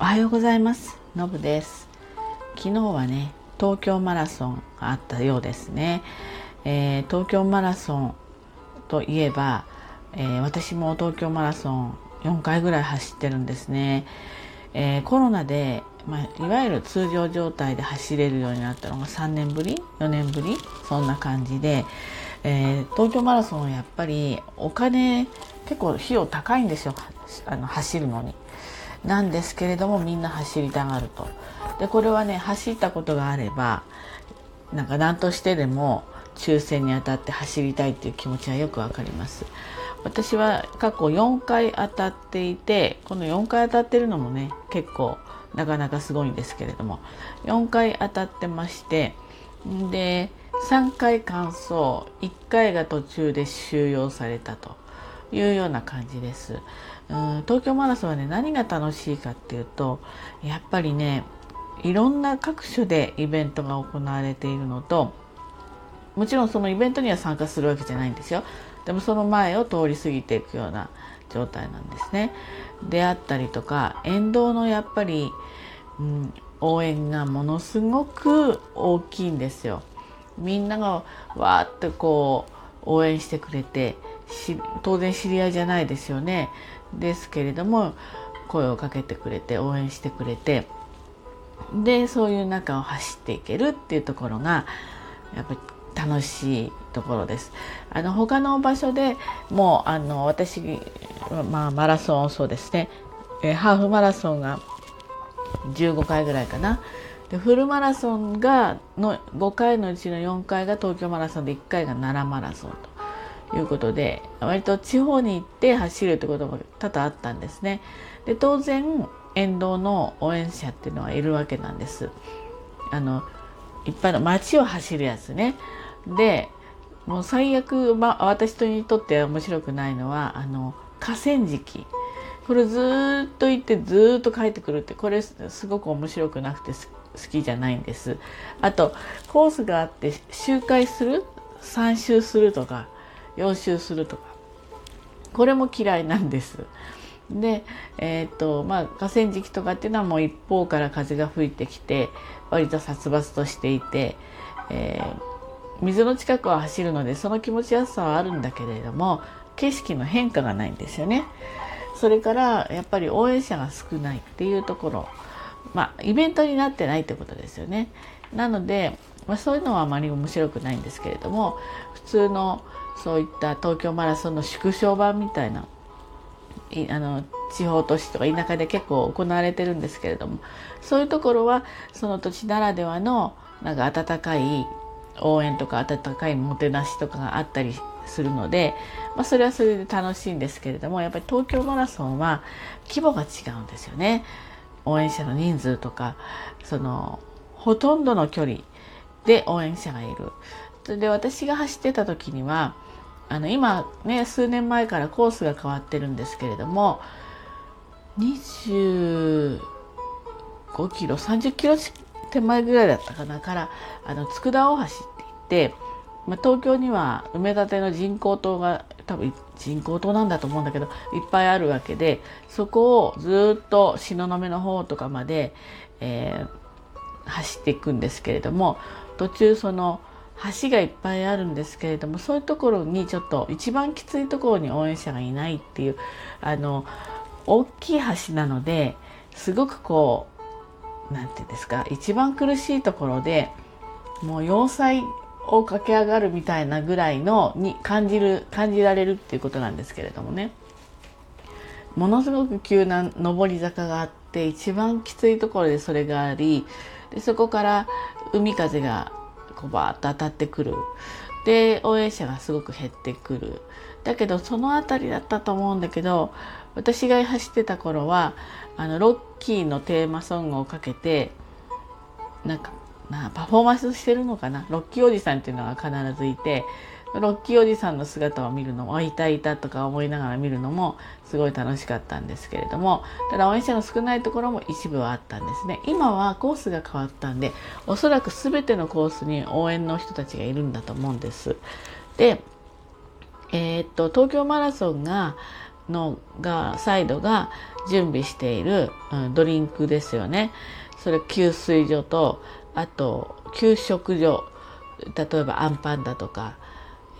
おはようございます。のぶです。昨日はね東京マラソンがあったようですね、えー、東京マラソンといえば、えー、私も東京マラソン4回ぐらい走ってるんですね、えー、コロナで、まあ、いわゆる通常状態で走れるようになったのが3年ぶり4年ぶりそんな感じで、え東京マラソンはやっぱりお金結構費用高いんですよ。あの走るのに。なんですけれどもみんな走りたがると。でこれはね走ったことがあればなんか何としてでも抽選に当たって走りたいっていう気持ちはよくわかります。私は過去4回当たっていてこの4回当たってるのもね結構なかなかすごいんですけれども4回当たってましてで3回完走1回が途中で収容されたというような感じです。うん東京マラソンはね何が楽しいかっていうとやっぱりねいろんな各所でイベントが行われているのともちろんそのイベントには参加するわけじゃないんですよ。でもその前を通り過ぎていくような状態なんですね。であったりとか沿道のやっぱり、うん、応援がものすごく大きいんですよ。みんながわーってこう応援してくれて当然知り合いじゃないですよね。ですけれども声をかけてくれて応援してくれて。でそういう中を走っていけるっていうところがやっぱり楽しいところです。あの他の場所でもうあの私、まあ、マラソンそうですね、えハーフマラソンが15回ぐらいかな。でフルマラソンがの5回のうちの4回が東京マラソンで1回が奈良マラソンと。いうことで割と地方に行って走るということも多々あったんですね。で当然沿道の応援者っていうのはいるわけなんです。あのいっぱいの街を走るやつね。でもう最悪、まあ、私にとっては面白くないのはあの河川敷これずっと行ってずっと帰ってくるってこれすごく面白くなくて好きじゃないんです。あとコースがあって周回する？3周するとか4周するとかこれも嫌いなんです。で、えーとまあ、河川敷とかっていうのはもう一方から風が吹いてきて割と殺伐としていて、えー、水の近くを走るのでその気持ちよさはあるんだけれども景色の変化がないんですよね。それからやっぱり応援者が少ないっていうところまあイベントになってないってことですよね。なので、まあ、そういうのはあまり面白くないんですけれども普通のそういった東京マラソンの縮小版みたいないあの地方都市とか田舎で結構行われてるんですけれどもそういうところはその土地ならではのなんか温かい応援とか温かいもてなしとかがあったりするので、まあ、それはそれで楽しいんですけれどもやっぱり東京マラソンは規模が違うんですよね応援者の人数とかそのほとんどの距離で応援者がいる。それで私が走ってた時にはあの今ね数年前からコースが変わってるんですけれども25キロ30キロ手前ぐらいだったかなからあの佃を走っていって、まあ、東京には埋め立ての人工島が多分人工島なんだと思うんだけどいっぱいあるわけでそこをずっと東雲の方とかまで、えー、走っていくんですけれども途中その橋がいっぱいあるんですけれどもそういうところにちょっと一番きついところに応援者がいないっていうあの大きい橋なのですごくこう何て言うんですか一番苦しいところでもう要塞を駆け上がるみたいなぐらいのに感じる感じられるっていうことなんですけれどもね。ものすごく急な上り坂があって一番きついところでそれがありでそこから海風がこうバーッと当たってくる。で応援者がすごく減ってくる。だけどその辺りだったと思うんだけど私が走ってた頃はあのロッキーのテーマソングをかけてなんかなパフォーマンスしてるのかな？ロッキーおじさんっていうのが必ずいてロッキーおじさんの姿を見るのもいたいたとか思いながら見るのもすごい楽しかったんですけれどもただ応援者の少ないところも一部はあったんですね今はコースが変わったんでおそらく全てのコースに応援の人たちがいるんだと思うんですでえー、っと東京マラソンがのがサイドが準備している、うん、ドリンクですよね。それ給水所とあと給食所例えばアンパンだとか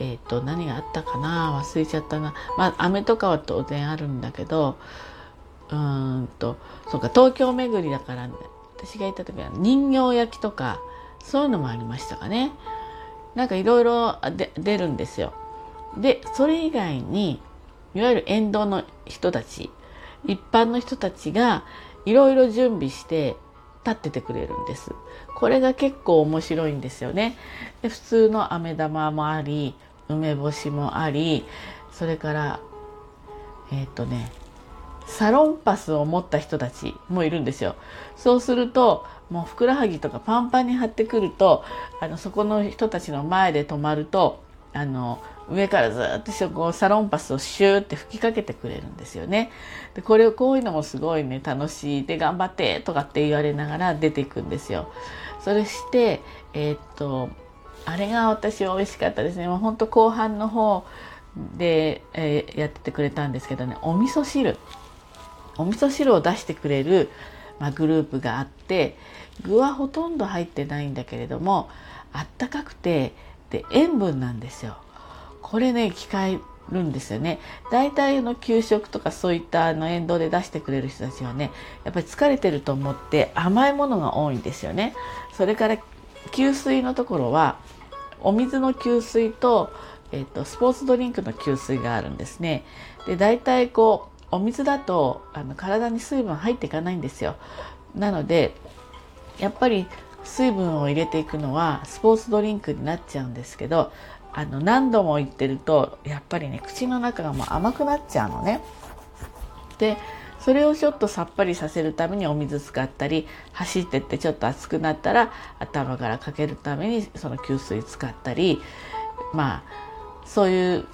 えっ、ー、と何があったかな？忘れちゃったな。まあ飴とかは当然あるんだけどうんとそうか東京巡りだから、ね、私が行った時は人形焼きとかそういうのもありましたかね。なんかいろいろ出るんですよ。でそれ以外にいわゆる沿道の人たち一般の人たちがいろいろ準備して立っててくれるんです。これが結構面白いんですよね。で普通の飴玉もあり梅干しもありそれからえっ、ー、とねサロンパスを持った人たちもいるんですよそうするともうふくらはぎとかパンパンに張ってくるとあのそこの人たちの前で止まるとあの上からずっとそこサロンパスをシューって吹きかけてくれるんですよね。でこれをこういうのもすごいね楽しいで頑張ってとかって言われながら出ていくんですよ。それしてえー、っとあれが私美味しかったですね。もうほんと後半の方で、えー、やっててくれたんですけどねお味噌汁お味噌汁を出してくれる、まあ、グループがあって具はほとんど入ってないんだけれどもあったかくてで塩分なんですよ。これね機械るんですよね。大体の給食とかそういったあの沿道で出してくれる人たちはねやっぱり疲れてると思って甘いものが多いんですよね。それから給水のところはお水の給水と,、えーと、スポーツドリンクの給水があるんですね。で大体こうお水だとあの体に水分入っていかないんですよ。なのでやっぱり水分を入れていくのはスポーツドリンクになっちゃうんですけどあの何度も言ってるとやっぱりね口の中がもう甘くなっちゃうのね。でそれをちょっとさっぱりさせるためにお水使ったり走ってってちょっと熱くなったら頭からかけるためにその給水使ったりまあそういう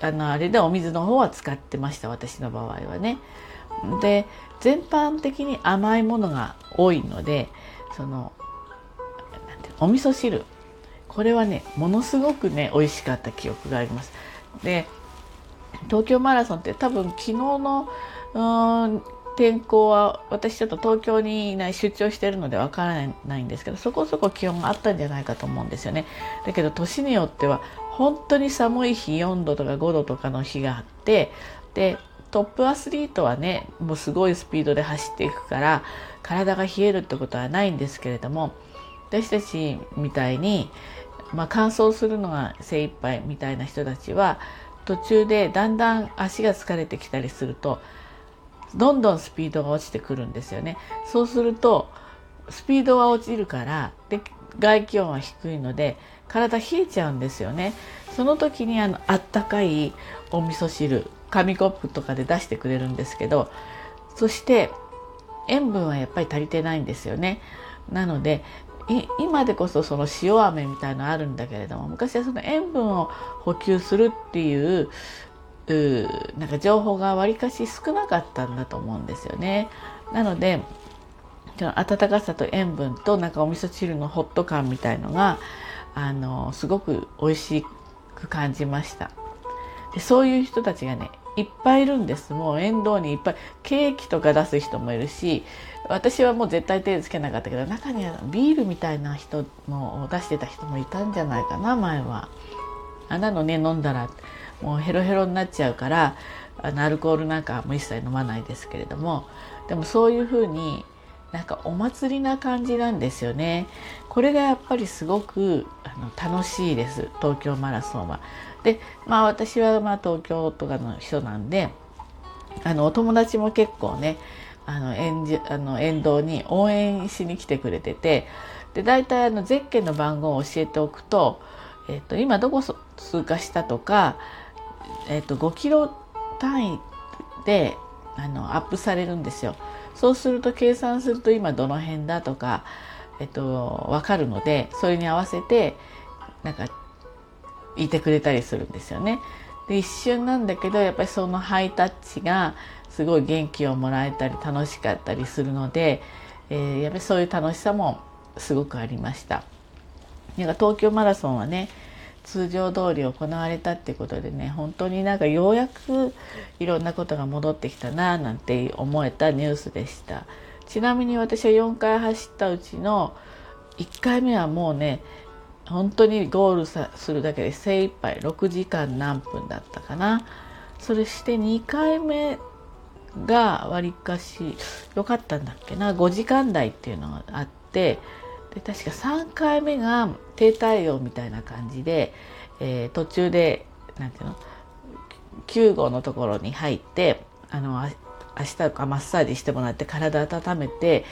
あのあれでお水の方は使ってました私の場合はね。で全般的に甘いものが多いのでそのお味噌汁これはねものすごくね美味しかった記憶があります。で東京マラソンって多分昨日のうん天候は私ちょっと東京にいない出張してるのでわからないんですけどそこそこ気温があったんじゃないかと思うんですよね。だけど年によっては本当に寒い日4度とか5度とかの日があってでトップアスリートはねもうすごいスピードで走っていくから体が冷えるってことはないんですけれども私たちみたいに、まあ、乾燥するのが精一杯みたいな人たちは途中でだんだん足が疲れてきたりするとどんどんスピードが落ちてくるんですよね。そうするとスピードは落ちるからで外気温は低いので体冷えちゃうんですよね。その時にあのあったかいお味噌汁紙コップとかで出してくれるんですけどそして塩分はやっぱり足りてないんですよね。なので今でこそその塩飴みたいのあるんだけれども昔はその塩分を補給するっていうなんか情報がわりかし少なかったんだと思うんですよね。なので温かさと塩分となんかお味噌汁のホット感みたいのがあのすごく美味しく感じました。でそういう人たちがねいっぱいいるんです。もう沿道にいっぱい。ケーキとか出す人もいるし私はもう絶対手つけなかったけど中にはビールみたいな人も出してた人もいたんじゃないかな前は。あなのね飲んだら。もうヘロヘロになっちゃうからあのアルコールなんかも一切飲まないですけれどもでもそういうふうになんかお祭りな感じなんですよね。これがやっぱりすごくあの楽しいです東京マラソンは。でまあ私はまあ東京とかの人なんであのお友達も結構ねあの沿あの沿道に応援しに来てくれててで大体あのゼッケンの番号を教えておくと,、えーと、今どこ通過したとか、えーと、5キロ単位であのアップされるんですよ。そうすると計算すると今どの辺だとか、えっと、分かるのでそれに合わせてなんかいてくれたりするんですよね。で一瞬なんだけどやっぱりそのハイタッチがすごい元気をもらえたり楽しかったりするので、えー、やっぱりそういう楽しさもすごくありました。なんか東京マラソンはね通常通り行われたっていうことでね本当になんかようやくいろんなことが戻ってきたななんて思えたニュースでした。ちなみに私は4回走ったうちの1回目はもうね本当にゴールさするだけで精一杯6時間何分だったかな。それして2回目がわりかし良かったんだっけな。5時間台っていうのがあってで確か3回目が低体温みたいな感じで、えー、途中で何ていうの9号のところに入ってあの明日かマッサージしてもらって体温めて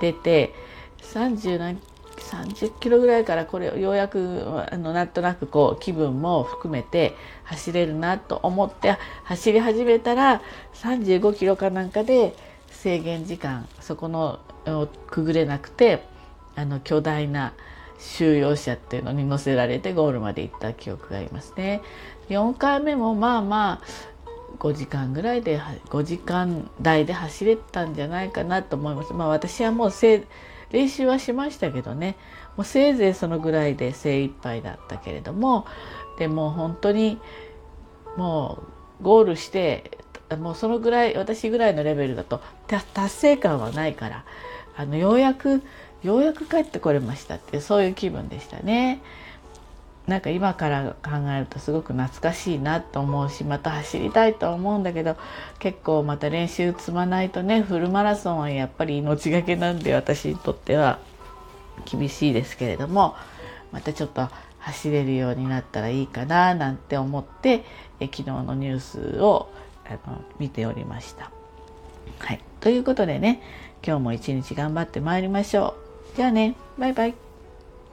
出て30何30キロぐらいからこれようやくあのなんとなくこう気分も含めて走れるなと思って走り始めたら35キロかなんかで制限時間そこのくぐれなくてあの巨大な収容者っていうのに乗せられてゴールまで行った記憶がありますね。4回目もまあまあ5時間ぐらいで5時間台で走れたんじゃないかなと思います。まあ私はもうせ練習はしましたけどねもうせいぜいそのぐらいで精一杯だったけれどもでも本当にもうゴールしてもうそのぐらい私ぐらいのレベルだと達成感はないからあのようやくようやく帰ってこれましたってそういう気分でしたね。なんか今から考えるとすごく懐かしいなと思うしまた走りたいと思うんだけど結構また練習積まないとねフルマラソンはやっぱり命がけなんで私にとっては厳しいですけれどもまたちょっと走れるようになったらいいかななんて思ってえ昨日のニュースをあの見ておりました。はい、ということでね今日も一日頑張ってまいりましょう。じゃあねバイバイ。